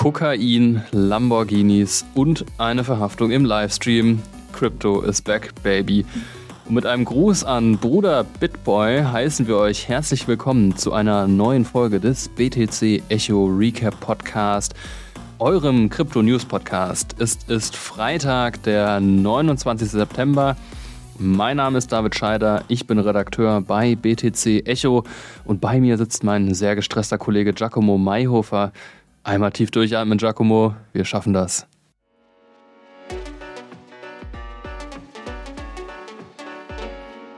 Kokain, Lamborghinis und eine Verhaftung im Livestream. Crypto is back, baby. Und mit einem Gruß an Bruder Bitboy heißen wir euch herzlich willkommen zu einer neuen Folge des BTC Echo Recap Podcast, eurem Crypto News Podcast. Es ist Freitag, der 29. September. Mein Name ist David Scheider, ich bin Redakteur bei BTC Echo und bei mir sitzt mein sehr gestresster Kollege Giacomo Mayhofer. Einmal tief durchatmen, Giacomo, wir schaffen das.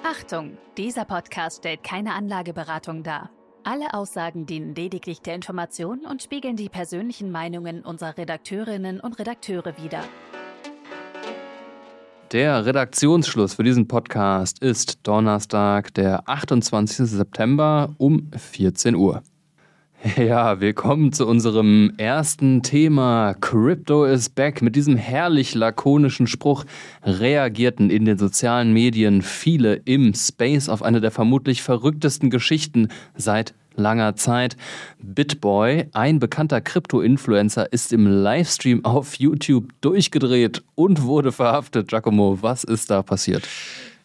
Achtung, dieser Podcast stellt keine Anlageberatung dar. Alle Aussagen dienen lediglich der Information und spiegeln die persönlichen Meinungen unserer Redakteurinnen und Redakteure wider. Der Redaktionsschluss für diesen Podcast ist Donnerstag, der 28. September um 14 Uhr. Ja, willkommen zu unserem ersten Thema. Crypto is back. Mit diesem herrlich lakonischen Spruch reagierten in den sozialen Medien viele im Space auf eine der vermutlich verrücktesten Geschichten seit langer Zeit. Bitboy, ein bekannter Krypto-Influencer, ist im Livestream auf YouTube durchgedreht und wurde verhaftet. Giacomo, was ist da passiert?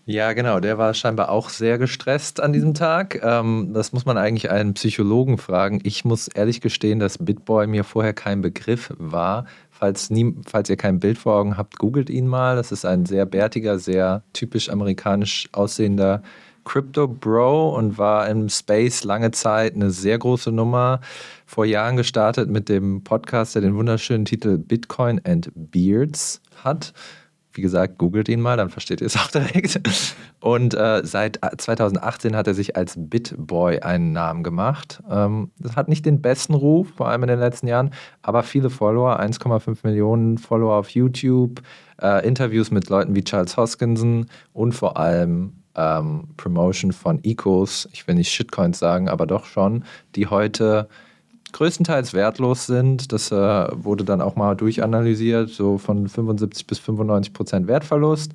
Ja, genau. Der war scheinbar auch sehr gestresst an diesem Tag. Ähm, das muss man eigentlich einen Psychologen fragen. Ich muss ehrlich gestehen, dass Bitboy mir vorher kein Begriff war. Falls, nie, falls ihr kein Bild vor Augen habt, googelt ihn mal. Das ist ein sehr bärtiger, sehr typisch amerikanisch aussehender Crypto Bro und war im Space lange Zeit eine sehr große Nummer. Vor Jahren gestartet mit dem Podcast, der den wunderschönen Titel Bitcoin and Beards hat. Wie gesagt, googelt ihn mal, dann versteht ihr es auch direkt. Und äh, seit 2018 hat er sich als Bitboy einen Namen gemacht. Ähm, das hat nicht den besten Ruf, vor allem in den letzten Jahren, aber viele Follower, 1,5 Millionen Follower auf YouTube, äh, Interviews mit Leuten wie Charles Hoskinson und vor allem ähm, Promotion von Ecos, ich will nicht Shitcoins sagen, aber doch schon, die heute größtenteils wertlos sind. Das äh, wurde dann auch mal durchanalysiert, so von 75 bis 95 Prozent Wertverlust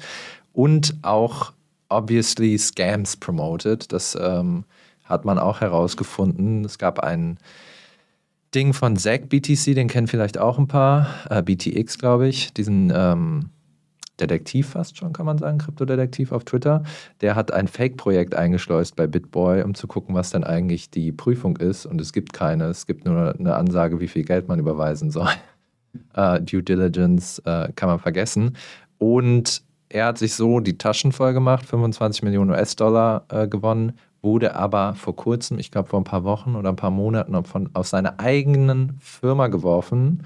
und auch obviously Scams promoted. Das ähm, hat man auch herausgefunden. Es gab ein Ding von Zack BTC, den kennen vielleicht auch ein paar, äh, BTX glaube ich, diesen ähm, Detektiv fast schon, kann man sagen, Kryptodetektiv auf Twitter, der hat ein Fake-Projekt eingeschleust bei BitBoy, um zu gucken, was denn eigentlich die Prüfung ist. Und es gibt keine. Es gibt nur eine Ansage, wie viel Geld man überweisen soll. Uh, Due Diligence uh, kann man vergessen. Und er hat sich so die Taschen voll gemacht, 25 Millionen US-Dollar uh, gewonnen, wurde aber vor kurzem, ich glaube vor ein paar Wochen oder ein paar Monaten, von, aus seiner eigenen Firma geworfen,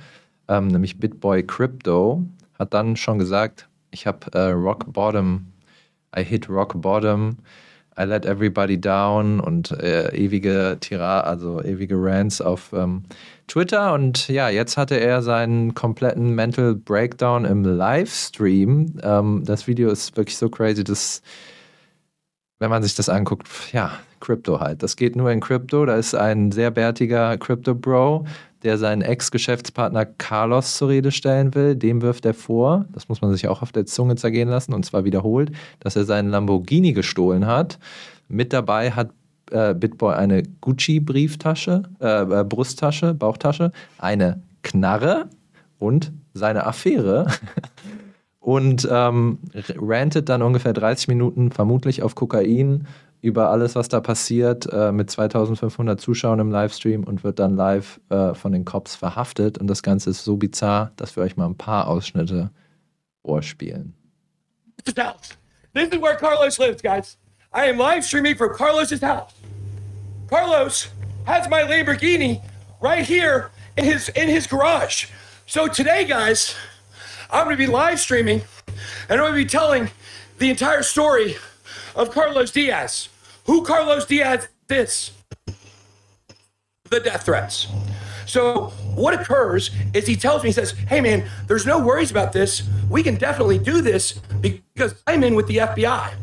ähm, nämlich BitBoy Crypto, hat dann schon gesagt, ich habe äh, Rock Bottom, I hit Rock Bottom, I let everybody down und äh, ewige Tira, also ewige Rants auf ähm, Twitter. Und ja, jetzt hatte er seinen kompletten Mental Breakdown im Livestream. Ähm, das Video ist wirklich so crazy, dass, wenn man sich das anguckt, ja, Crypto halt. Das geht nur in Crypto. Da ist ein sehr bärtiger Crypto-Bro, der seinen Ex-Geschäftspartner Carlos zur Rede stellen will. Dem wirft er vor, das muss man sich auch auf der Zunge zergehen lassen, und zwar wiederholt, dass er seinen Lamborghini gestohlen hat. Mit dabei hat äh, Bitboy eine Gucci-Brieftasche, äh, äh, Brusttasche, Bauchtasche, eine Knarre und seine Affäre. und ähm, rantet dann ungefähr 30 Minuten vermutlich auf Kokain über alles, was da passiert, äh, mit 2500 Zuschauern im Livestream und wird dann live äh, von den Cops verhaftet. Und das Ganze ist so bizarr, dass wir euch mal ein paar Ausschnitte vorspielen. This is where Carlos lives, guys. I am live streaming from Carlos's house. Carlos has my Lamborghini right here in his in his garage. So today, guys, I'm going to be live streaming and I'm going to be telling the entire story of Carlos Diaz. Who Carlos Diaz is? This? The death threats. So what occurs is he tells me, he says, hey man, there's no worries about this. We can definitely do this because I'm in with the FBI.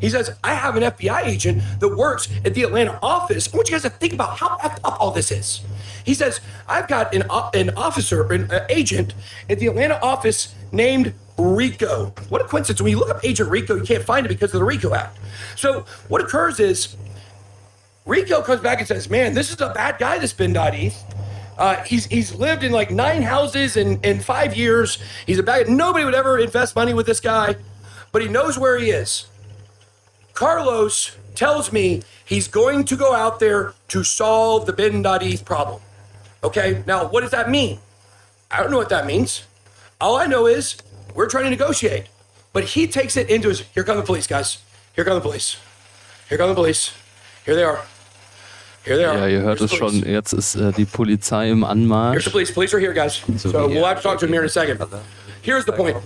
He says, I have an FBI agent that works at the Atlanta office. I want you guys to think about how effed up all this is. He says, I've got an, an officer, an agent at the Atlanta office named Rico. What a coincidence. When you look up Agent Rico, you can't find it because of the RICO Act. So what occurs is Rico comes back and says, Man, this is a bad guy, this Ben Dot Uh, he's he's lived in like nine houses in in five years. He's a bag. Nobody would ever invest money with this guy, but he knows where he is. Carlos tells me he's going to go out there to solve the bin East problem. Okay, now what does that mean? I don't know what that means. All I know is we're trying to negotiate. But he takes it into his here come the police, guys. Here come the police. Here come the police. Here they are. Here they are. Ja, ihr hört Here's es the police. schon, jetzt ist äh, die Polizei im Here's Anmarsch. the police. Police are here, guys. So we'll have to talk to him here in a second. Here's the point.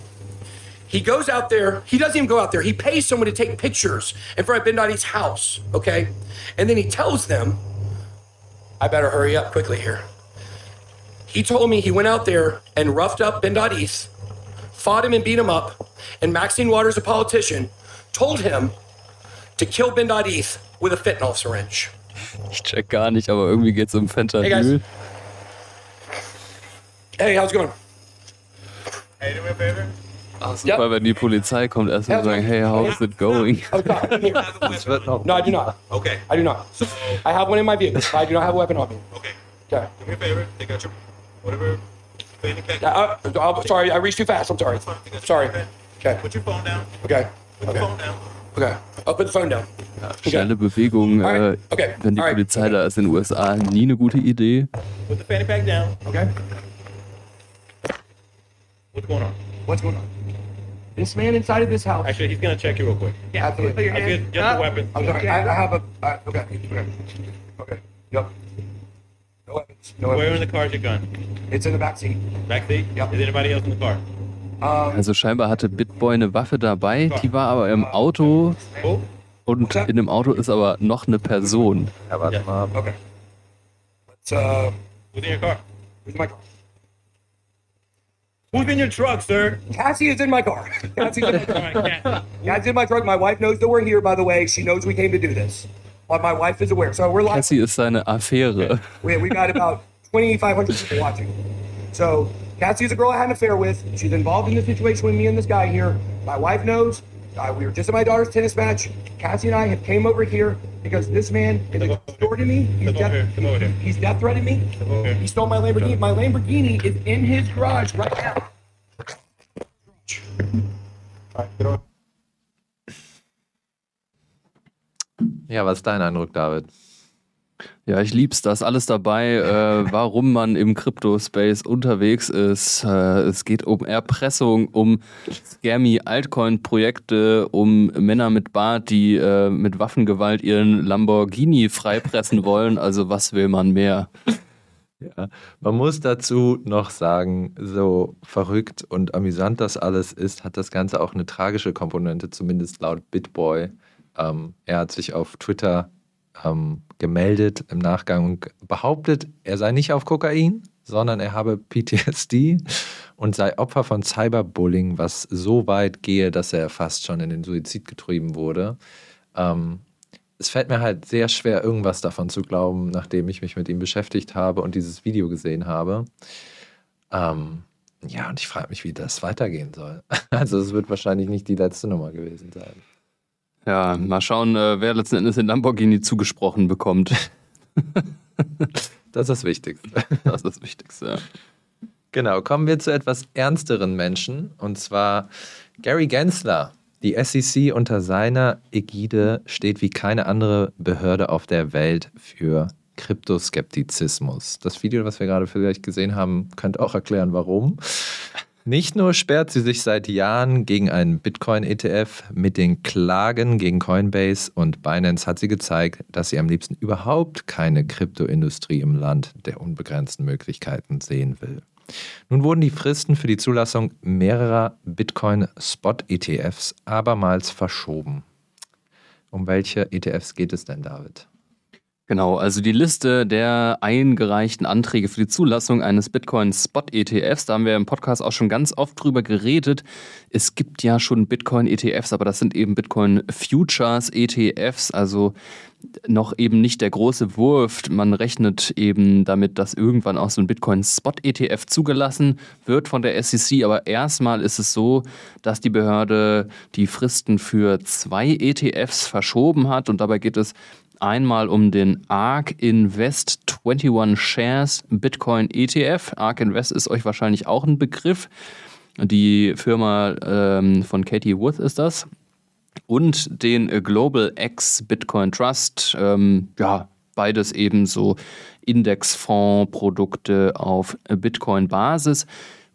He goes out there. He doesn't even go out there. He pays someone to take pictures in front of Ben Dottie's house. Okay, and then he tells them, "I better hurry up quickly here." He told me he went out there and roughed up Ben Dottie's, fought him and beat him up, and Maxine Waters, a politician, told him to kill Ben Dottie's with a fentanyl syringe. Ich check gar nicht, aber irgendwie geht es um Hey, Fentanyl. guys. Hey, how's it going? Hey, do me a favor. Ach, super, wenn die Polizei kommt, erstmal sagen, hey, how's it going? God. Here. Es wird noch. No, I do not. Okay. I do not. I have one in my vehicle. I do not have a weapon on me. Okay. Okay. Do me a favor. Take out your whatever. Fanny pack. Uh, uh, I'm sorry, I reached too fast. I'm sorry. Take out your Sorry. Okay. Put your phone down. Okay. Put the Okay. phone down. Okay. I'll put the phone down. Schnelle Bewegung, äh, Alright, okay, wenn die alright. Polizei da ist in den USA, nie eine gute Idee. Put the fanny pack down. Okay. What's going on? What's going on? This man inside of this house. Actually, he's gonna check you real quick. Yeah, absolutely. I just, just a weapon. I'm sorry. I, I have a. Uh, okay. Okay. Okay. Yep. No weapons. No Where in the car is your gun? It's in the back seat. Back seat. Yep. Is anybody else in the car? Also scheinbar hatte Bitboy eine Waffe dabei, die war aber im Auto Oh. und in dem Auto ist aber noch eine Person. Ja, warte Ja. mal. Okay. Let's. Uh. Who's in your car? Where's my car? Who's in your truck, sir? Cassie is in my car. Cassie's in. Cassie's in my truck. My wife knows that we're here. By the way, she knows we came to do this. But my wife is aware. So we're live. Cassie ist seine Affäre. We, we got about 2,500 people watching. So Cassie is a girl I had an affair with. She's involved in the situation with me and this guy here. My wife knows. Uh, we were just at my daughter's tennis match. Cassie and I have came over here because this man is Come extorting me. He's Come over here. Come over here. he's death threatening me. He stole my Lamborghini. My Lamborghini is in his garage right now. All right, get on. Ja, was ist dein Eindruck, David? Ja, ich lieb's, da ist alles dabei, äh, warum man im Crypto-Space unterwegs ist. Äh, es geht um Erpressung, um scammy Altcoin-Projekte, um Männer mit Bart, die äh, mit Waffengewalt ihren Lamborghini freipressen wollen. Also was will man mehr? Ja, man muss dazu noch sagen, so verrückt und amüsant das alles ist, hat das Ganze auch eine tragische Komponente, zumindest laut Bitboy. Ähm, er hat sich auf Twitter ähm, gemeldet im Nachgang und behauptet, er sei nicht auf Kokain, sondern er habe PTSD und sei Opfer von Cyberbullying, was so weit gehe, dass er fast schon in den Suizid getrieben wurde. Ähm, es fällt mir halt sehr schwer, irgendwas davon zu glauben, nachdem ich mich mit ihm beschäftigt habe und dieses Video gesehen habe. Ähm, ja, und ich frage mich, wie das weitergehen soll. Also es wird wahrscheinlich nicht die letzte Nummer gewesen sein. Ja, mal schauen, äh, wer letzten Endes den Lamborghini zugesprochen bekommt. Das ist das Wichtigste. Das ist das Wichtigste. ja. Genau, kommen wir zu etwas ernsteren Menschen, und zwar Gary Gensler. Die SEC unter seiner Ägide steht wie keine andere Behörde auf der Welt für Kryptoskeptizismus. Das Video, was wir gerade vielleicht gesehen haben, könnte auch erklären, warum. Nicht nur sperrt sie sich seit Jahren gegen einen Bitcoin-ETF, mit den Klagen gegen Coinbase und Binance hat sie gezeigt, dass sie am liebsten überhaupt keine Kryptoindustrie im Land der unbegrenzten Möglichkeiten sehen will. Nun wurden die Fristen für die Zulassung mehrerer Bitcoin-Spot-ETFs abermals verschoben. Um welche ETFs geht es denn, David? Genau, also die Liste der eingereichten Anträge für die Zulassung eines Bitcoin Spot ETFs, da haben wir im Podcast auch schon ganz oft drüber geredet. Es gibt ja schon Bitcoin ETFs, aber das sind eben Bitcoin Futures ETFs, also noch eben nicht der große Wurf. Man rechnet eben damit, dass irgendwann auch so ein Bitcoin Spot ETF zugelassen wird von der SEC, aber erstmal ist es so, dass die Behörde die Fristen für zwei ETFs verschoben hat und dabei geht es Einmal um den ARK Invest 21 Shares Bitcoin ETF. ARK Invest ist euch wahrscheinlich auch ein Begriff. Die Firma ähm, von Katie Wood ist das. Und den Global X Bitcoin Trust. Ähm, ja, beides eben so Indexfondsprodukte auf Bitcoin-Basis.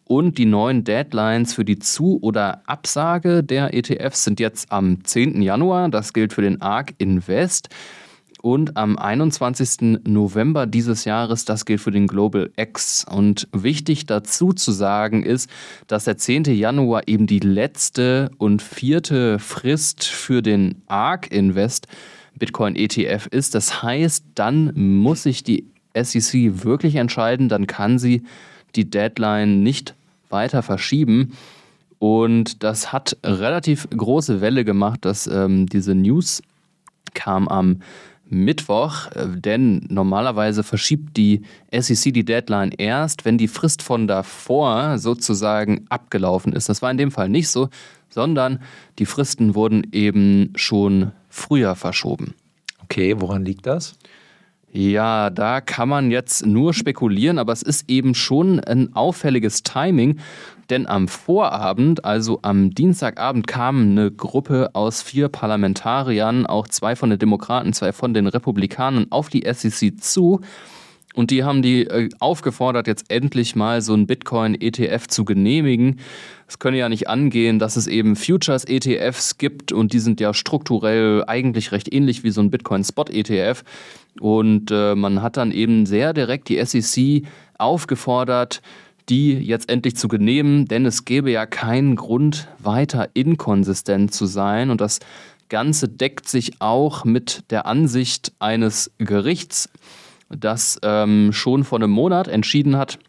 Und die neuen Deadlines für die Zu- oder Absage der ETFs sind jetzt am 10. Januar. Das gilt für den ARK Invest. Und am 21. November dieses Jahres, das gilt für den Global X. Und wichtig dazu zu sagen ist, dass der 10. Januar eben die letzte und vierte Frist für den ARK Invest Bitcoin ETF ist. Das heißt, dann muss sich die SEC wirklich entscheiden, dann kann sie die Deadline nicht weiter verschieben. Und das hat relativ große Welle gemacht, dass ähm, diese News kam am Mittwoch, äh, denn normalerweise verschiebt die SEC die Deadline erst, wenn die Frist von davor sozusagen abgelaufen ist. Das war in dem Fall nicht so, sondern die Fristen wurden eben schon früher verschoben. Okay, woran liegt das? Ja, da kann man jetzt nur spekulieren, aber es ist eben schon ein auffälliges Timing, denn am Vorabend, also am Dienstagabend, kam eine Gruppe aus vier Parlamentariern, auch zwei von den Demokraten, zwei von den Republikanern, auf die SEC zu. Und die haben die äh, aufgefordert, jetzt endlich mal so ein Bitcoin-ETF zu genehmigen. Es könne ja nicht angehen, dass es eben Futures-ETFs gibt und die sind ja strukturell eigentlich recht ähnlich wie so ein Bitcoin-Spot-ETF. Und äh, man hat dann eben sehr direkt die SEC aufgefordert, die jetzt endlich zu genehmen, denn es gäbe ja keinen Grund, weiter inkonsistent zu sein. Und das Ganze deckt sich auch mit der Ansicht eines Gerichts, das ähm, schon vor einem Monat entschieden hat,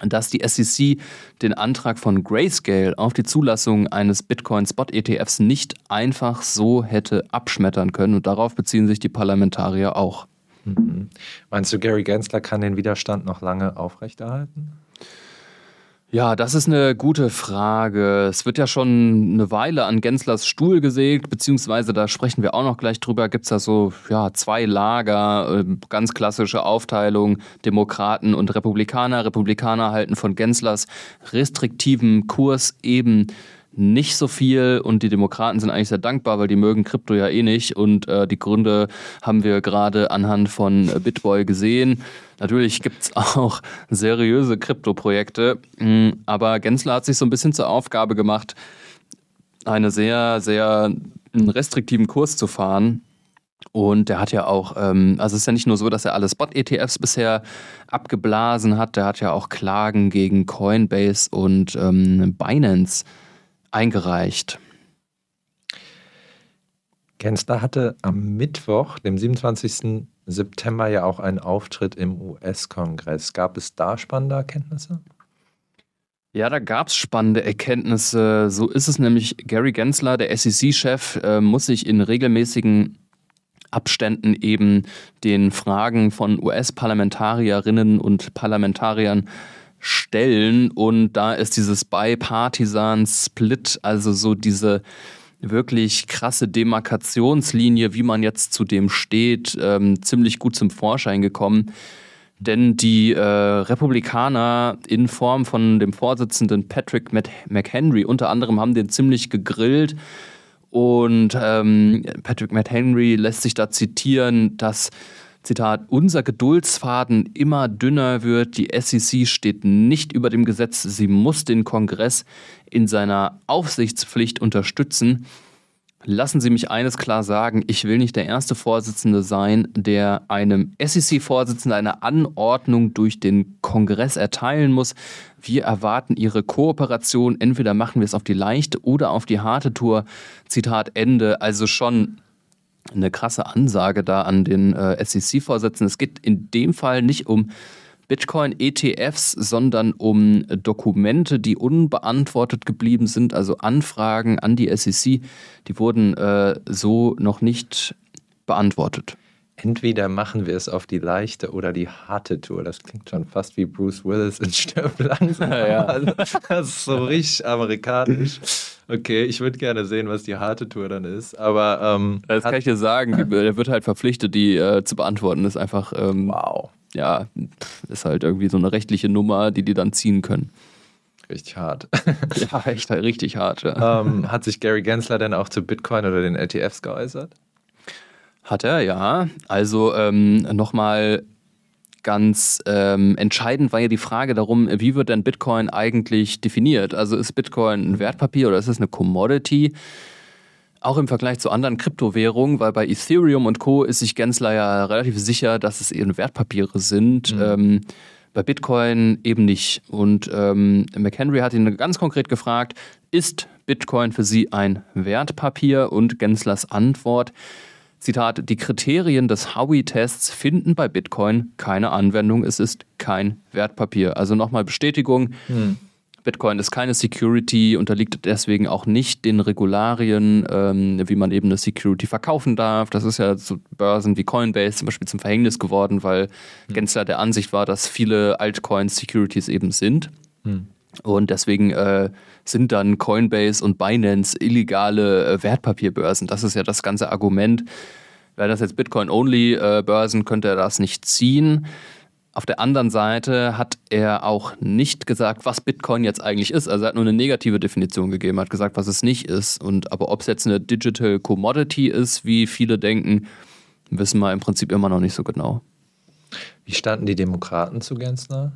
dass die SEC den Antrag von Grayscale auf die Zulassung eines Bitcoin-Spot-ETFs nicht einfach so hätte abschmettern können. Und darauf beziehen sich die Parlamentarier auch. Mhm. Meinst du, Gary Gensler kann den Widerstand noch lange aufrechterhalten? Ja, das ist eine gute Frage. Es wird ja schon eine Weile an Genslers Stuhl gesägt, beziehungsweise da sprechen wir auch noch gleich drüber. Gibt es da so ja, zwei Lager, äh, ganz klassische Aufteilung, Demokraten und Republikaner. Republikaner halten von Genslers restriktivem Kurs eben nicht so viel und die Demokraten sind eigentlich sehr dankbar, weil die mögen Krypto ja eh nicht und äh, die Gründe haben wir gerade anhand von Bitboy gesehen. Natürlich gibt es auch seriöse Krypto-Projekte, mm, aber Gensler hat sich so ein bisschen zur Aufgabe gemacht, einen sehr, sehr restriktiven Kurs zu fahren. Und der hat ja auch, ähm, also es ist ja nicht nur so, dass er alle Spot-ETFs bisher abgeblasen hat, der hat ja auch Klagen gegen Coinbase und ähm, Binance eingereicht. Gensler hatte am Mittwoch, dem 27. September, ja auch einen Auftritt im US-Kongress. Gab es da spannende Erkenntnisse? Ja, da gab es spannende Erkenntnisse. So ist es nämlich. Gary Gensler, der SEC-Chef, äh, muss sich in regelmäßigen Abständen eben den Fragen von US-Parlamentarierinnen und Parlamentariern stellen. Und da ist dieses Bipartisan-Split, also so diese wirklich krasse Demarkationslinie, wie man jetzt zu dem steht, ähm, ziemlich gut zum Vorschein gekommen. Denn die äh, Republikaner in Form von dem Vorsitzenden Patrick McHenry unter anderem haben den ziemlich gegrillt. Und ähm, Patrick McHenry lässt sich da zitieren, dass Zitat, unser Geduldsfaden immer dünner wird. Die SEC steht nicht über dem Gesetz. Sie muss den Kongress in seiner Aufsichtspflicht unterstützen. Lassen Sie mich eines klar sagen, ich will nicht der erste Vorsitzende sein, der einem SEC-Vorsitzenden eine Anordnung durch den Kongress erteilen muss. Wir erwarten Ihre Kooperation. Entweder machen wir es auf die leichte oder auf die harte Tour. Zitat Ende. Also schon eine krasse Ansage da an den äh, SEC-Vorsitzenden. Es geht in dem Fall nicht um Bitcoin-ETFs, sondern um Dokumente, die unbeantwortet geblieben sind, also Anfragen an die SEC, die wurden äh, so noch nicht beantwortet. Entweder machen wir es auf die leichte oder die harte Tour. Das klingt schon fast wie Bruce Willis in Stirb langsam. Ja. Also, das ist so richtig amerikanisch. Okay, ich würde gerne sehen, was die harte Tour dann ist. Aber ähm, Das kann ich dir sagen. Die- Der wird halt verpflichtet, die äh, zu beantworten. Das ist einfach, ähm, wow, ja, ist halt irgendwie so eine rechtliche Nummer, die die dann ziehen können. richtig hart. Ja, echt halt richtig hart. Ja. ähm, hat sich Gary Gensler denn auch zu Bitcoin oder den ETFs geäußert? Hat er, ja. Also ähm, nochmal ganz ähm, entscheidend war ja die Frage darum, wie wird denn Bitcoin eigentlich definiert? Also ist Bitcoin ein Wertpapier oder ist es eine Commodity? Auch im Vergleich zu anderen Kryptowährungen, weil bei Ethereum und Co. ist sich Gensler ja relativ sicher, dass es eben Wertpapiere sind. Ähm, bei Bitcoin eben nicht. Und ähm, McHenry hat ihn ganz konkret gefragt, ist Bitcoin für Sie ein Wertpapier? Und Genslers Antwort, Zitat, die Kriterien des Howey-Tests finden bei Bitcoin keine Anwendung. Es ist kein Wertpapier. Also nochmal Bestätigung. Bitcoin ist keine Security, unterliegt deswegen auch nicht den Regularien, ähm, wie man eben eine Security verkaufen darf. Das ist ja so Börsen wie Coinbase zum Beispiel zum Verhängnis geworden, weil Gensler der Ansicht war, dass viele Altcoins Securities eben sind. Und deswegen äh, sind dann Coinbase und Binance illegale äh, Wertpapierbörsen. Das ist ja das ganze Argument. Wären das jetzt Bitcoin-Only-Börsen, könnte er das nicht ziehen. Auf der anderen Seite hat er auch nicht gesagt, was Bitcoin jetzt eigentlich ist. Also er hat nur eine negative Definition gegeben, hat gesagt, was es nicht ist. Und aber ob es jetzt eine Digital Commodity ist, wie viele denken, wissen wir im Prinzip immer noch nicht so genau. Wie standen die Demokraten zu Gensler?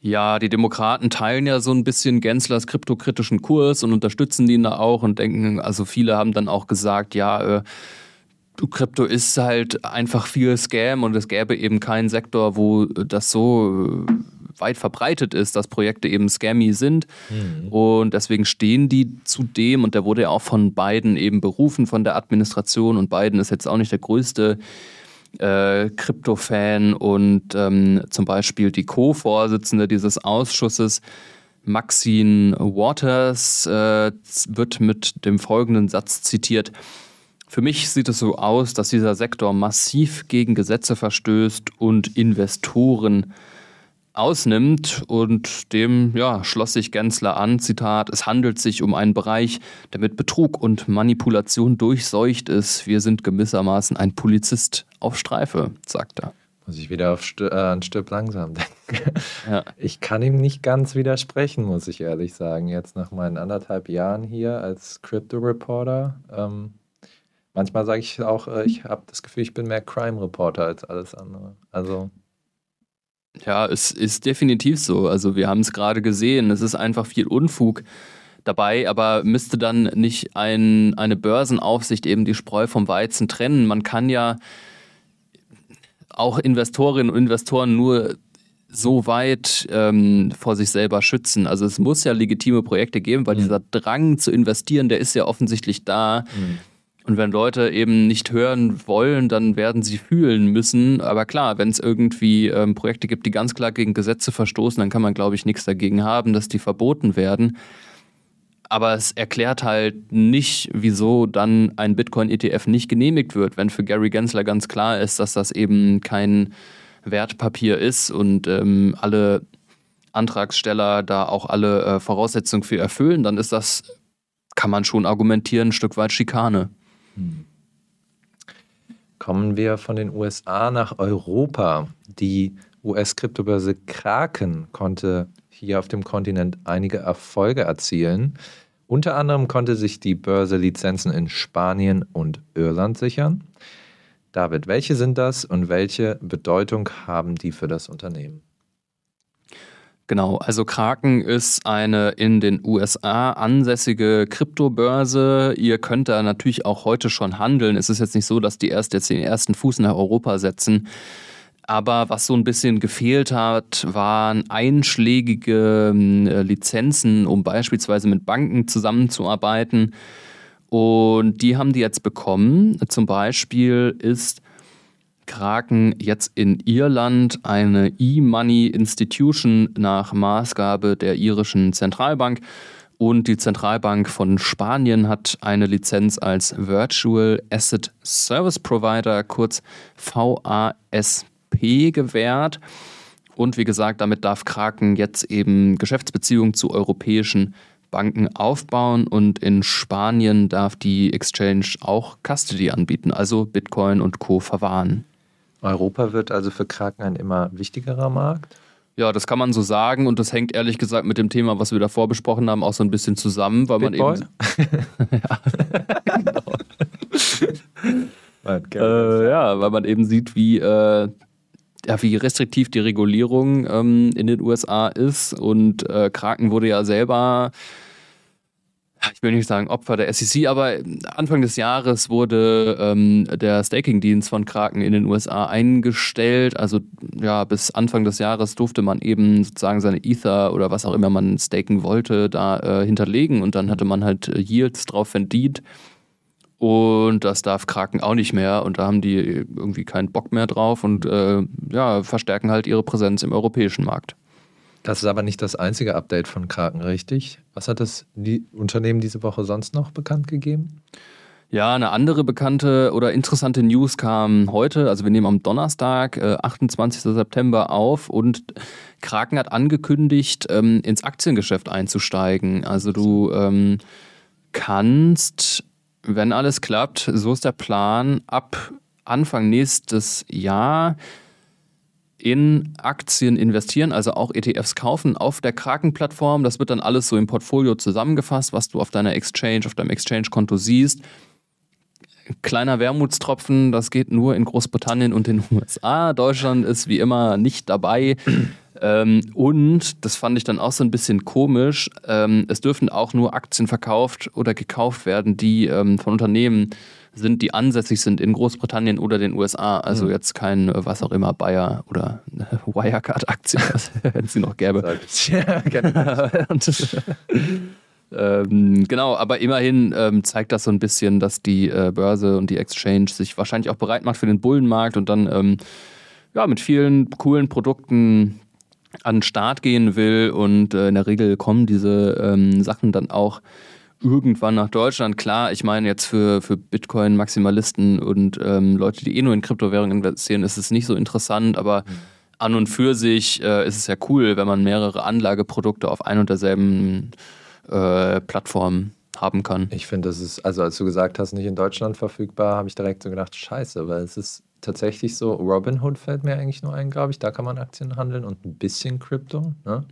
Ja, die Demokraten teilen ja so ein bisschen Genslers kryptokritischen Kurs und unterstützen ihn da auch und denken, also viele haben dann auch gesagt, ja, äh, Krypto ist halt einfach viel Scam und es gäbe eben keinen Sektor, wo das so äh, weit verbreitet ist, dass Projekte eben scammy sind. Und deswegen stehen die zu dem und der wurde ja auch von Biden eben berufen von der Administration und Biden ist jetzt auch nicht der größte äh, Krypto-Fan und ähm, zum Beispiel die Co-Vorsitzende dieses Ausschusses, Maxine Waters, äh, wird mit dem folgenden Satz zitiert. Für mich sieht es so aus, dass dieser Sektor massiv gegen Gesetze verstößt und Investoren ausnimmt und dem ja, schloss sich Gensler an, Zitat, es handelt sich um einen Bereich, der mit Betrug und Manipulation durchseucht ist. Wir sind gewissermaßen ein Polizist auf Streife, sagt er. Muss ich wieder auf St äh, an Stirb langsam denken. Ja. Ich kann ihm nicht ganz widersprechen, muss ich ehrlich sagen. Jetzt nach meinen anderthalb Jahren hier als Crypto Reporter. Ähm, manchmal sage ich auch, äh, ich habe das Gefühl, ich bin mehr Crime Reporter als alles andere. Also Ja, es ist definitiv so. Also wir haben es gerade gesehen. Es ist einfach viel Unfug dabei, aber müsste dann nicht ein, eine Börsenaufsicht eben die Spreu vom Weizen trennen? Man kann ja auch Investorinnen und Investoren nur so weit ähm, vor sich selber schützen. Also es muss ja legitime Projekte geben, weil dieser Drang zu investieren, der ist ja offensichtlich da. Und wenn Leute eben nicht hören wollen, dann werden sie fühlen müssen. Aber klar, wenn es irgendwie ähm, Projekte gibt, die ganz klar gegen Gesetze verstoßen, dann kann man, glaube ich, nichts dagegen haben, dass die verboten werden. Aber es erklärt halt nicht, wieso dann ein Bitcoin-ETF nicht genehmigt wird, wenn für Gary Gensler ganz klar ist, dass das eben kein Wertpapier ist und ähm, alle Antragsteller da auch alle äh, Voraussetzungen für erfüllen, dann ist das, kann man schon argumentieren, ein Stück weit Schikane. Kommen wir von den USA nach Europa. Die US-Kryptobörse Kraken konnte hier auf dem Kontinent einige Erfolge erzielen. Unter anderem konnte sich die Börse Lizenzen in Spanien und Irland sichern. David, welche sind das und welche Bedeutung haben die für das Unternehmen? Genau, also Kraken ist eine in den USA ansässige Kryptobörse. Ihr könnt da natürlich auch heute schon handeln. Es ist jetzt nicht so, dass die erst jetzt den ersten Fuß nach Europa setzen. Aber was so ein bisschen gefehlt hat, waren einschlägige äh, Lizenzen, um beispielsweise mit Banken zusammenzuarbeiten. Und die haben die jetzt bekommen. Zum Beispiel ist Kraken jetzt in Irland eine E-Money Institution nach Maßgabe der irischen Zentralbank. Und die Zentralbank von Spanien hat eine Lizenz als Virtual Asset Service Provider, kurz VASP, gewährt. Und wie gesagt, damit darf Kraken jetzt eben Geschäftsbeziehungen zu europäischen Banken aufbauen und in Spanien darf die Exchange auch Custody anbieten, also Bitcoin und Co. verwahren. Europa wird also für Kraken ein immer wichtigerer Markt. Ja, das kann man so sagen und das hängt ehrlich gesagt mit dem Thema, was wir davor besprochen haben, auch so ein bisschen zusammen, weil Bitboy? man eben äh, ja, weil man eben sieht, wie äh, ja, wie restriktiv die Regulierung ähm, in den USA ist und äh, Kraken wurde ja selber ich will nicht sagen Opfer der SEC, aber Anfang des Jahres wurde ähm, der Staking-Dienst von Kraken in den USA eingestellt. Also ja, bis Anfang des Jahres durfte man eben sozusagen seine Ether oder was auch immer man staken wollte, da äh, hinterlegen und dann hatte man halt Yields drauf verdient. Und das darf Kraken auch nicht mehr und da haben die irgendwie keinen Bock mehr drauf und äh, ja, verstärken halt ihre Präsenz im europäischen Markt. Das ist aber nicht das einzige Update von Kraken, richtig? Was hat das die Unternehmen diese Woche sonst noch bekannt gegeben? Ja, eine andere bekannte oder interessante News kam heute. Also wir nehmen am Donnerstag, äh, 28. September auf und Kraken hat angekündigt, ähm, ins Aktiengeschäft einzusteigen. Also du ähm, kannst, wenn alles klappt, so ist der Plan, ab Anfang nächstes Jahr in Aktien investieren, also auch ETFs kaufen auf der Kraken-Plattform. Das wird dann alles so im Portfolio zusammengefasst, was du auf deiner Exchange, auf deinem Exchange-Konto siehst. Kleiner Wermutstropfen, das geht nur in Großbritannien und den USA. Deutschland ist wie immer nicht dabei. Ähm, und, das fand ich dann auch so ein bisschen komisch, ähm, es dürfen auch nur Aktien verkauft oder gekauft werden, die ähm, von Unternehmen sind, die ansässig sind in Großbritannien oder den USA. Also mhm. jetzt kein, äh, was auch immer, Bayer oder Wirecard-Aktien, wenn es sie noch gäbe. Ja, ähm, genau, aber immerhin ähm, zeigt das so ein bisschen, dass die äh, Börse und die Exchange sich wahrscheinlich auch bereit macht für den Bullenmarkt und dann ähm, ja, mit vielen coolen Produkten an den Start gehen will. Und äh, in der Regel kommen diese ähm, Sachen dann auch irgendwann nach Deutschland. Klar, ich meine jetzt für, für Bitcoin-Maximalisten und ähm, Leute, die eh nur in Kryptowährungen investieren, ist es nicht so interessant, aber mhm. an und für sich äh, ist es ja cool, wenn man mehrere Anlageprodukte auf ein und derselben äh, Plattform haben kann. Ich finde, das ist, also als du gesagt hast, nicht in Deutschland verfügbar, habe ich direkt so gedacht, scheiße, weil es ist tatsächlich so, Robinhood fällt mir eigentlich nur ein, glaube ich, da kann man Aktien handeln und ein bisschen Krypto. Ne?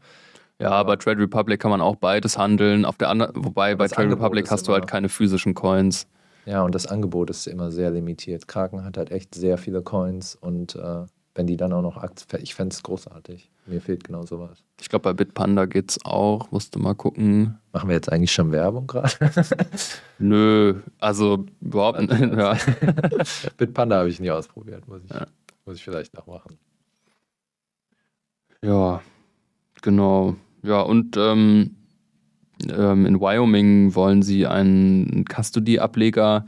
Ja, bei Trade Republic kann man auch beides handeln. Auf der anderen, wobei bei Trade Angebot Republic hast du halt keine physischen Coins. Ja, und das Angebot ist immer sehr limitiert. Kraken hat halt echt sehr viele Coins und äh, wenn die dann auch noch Aktien, ich fände es großartig. Mir fehlt genau sowas. Ich glaube, bei Bitpanda geht's auch. Musst du mal gucken. Machen wir jetzt eigentlich schon Werbung gerade? Nö, also überhaupt nicht. Ja. Bitpanda habe ich nie ausprobiert, muss ich, ja. muss ich vielleicht noch machen. Ja, genau. Ja, und ähm, ähm, in Wyoming wollen sie einen Custody-Ableger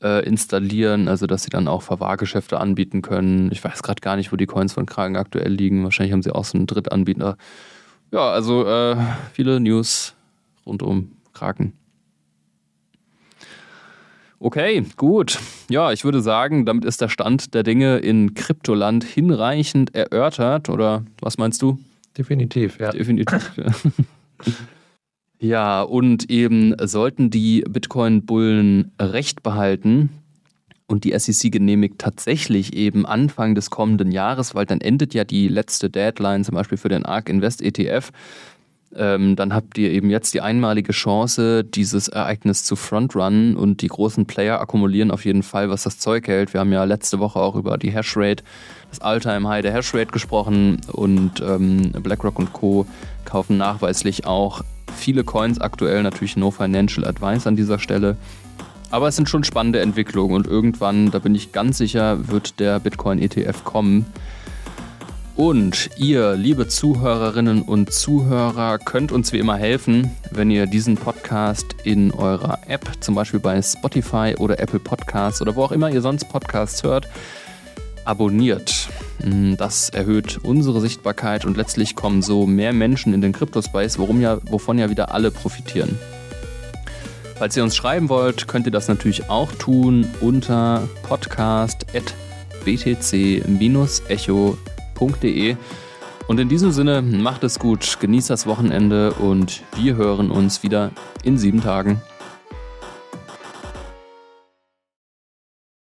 äh, installieren, also dass sie dann auch Verwahrgeschäfte anbieten können. Ich weiß gerade gar nicht, wo die Coins von Kragen aktuell liegen. Wahrscheinlich haben sie auch so einen Drittanbieter. Ja, also äh, viele News rund um Kraken. Okay, gut. Ja, ich würde sagen, damit ist der Stand der Dinge in Kryptoland hinreichend erörtert. Oder was meinst du? Definitiv, ja. Definitiv, ja. ja, und eben sollten die Bitcoin-Bullen Recht behalten und die SEC genehmigt tatsächlich eben Anfang des kommenden Jahres, weil dann endet ja die letzte Deadline zum Beispiel für den ARK Invest ETF. Ähm, dann habt ihr eben jetzt die einmalige Chance, dieses Ereignis zu frontrunnen und die großen Player akkumulieren auf jeden Fall, was das Zeug hält. Wir haben ja letzte Woche auch über die Hashrate das Alltime High der Hashrate gesprochen und ähm, BlackRock und Co. kaufen nachweislich auch viele Coins aktuell, natürlich no financial advice an dieser Stelle. Aber es sind schon spannende Entwicklungen und irgendwann, da bin ich ganz sicher, wird der Bitcoin ETF kommen. Und ihr, liebe Zuhörerinnen und Zuhörer, könnt uns wie immer helfen, wenn ihr diesen Podcast in eurer App, zum Beispiel bei Spotify oder Apple Podcasts oder wo auch immer ihr sonst Podcasts hört, abonniert. Mm, Das erhöht unsere Sichtbarkeit und letztlich kommen so mehr Menschen in den Cryptospace, worum ja, wovon ja wieder alle profitieren. Falls ihr uns schreiben wollt, könnt ihr das natürlich auch tun unter podcast.btc-echo.de. Und in diesem Sinne, macht es gut, genießt das Wochenende und wir hören uns wieder in sieben Tagen.